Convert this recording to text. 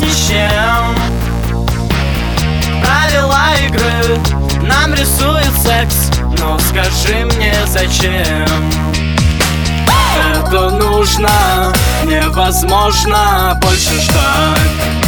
с ничем Правила игры нам рисует секс Но скажи мне зачем? Это нужно, невозможно больше ждать.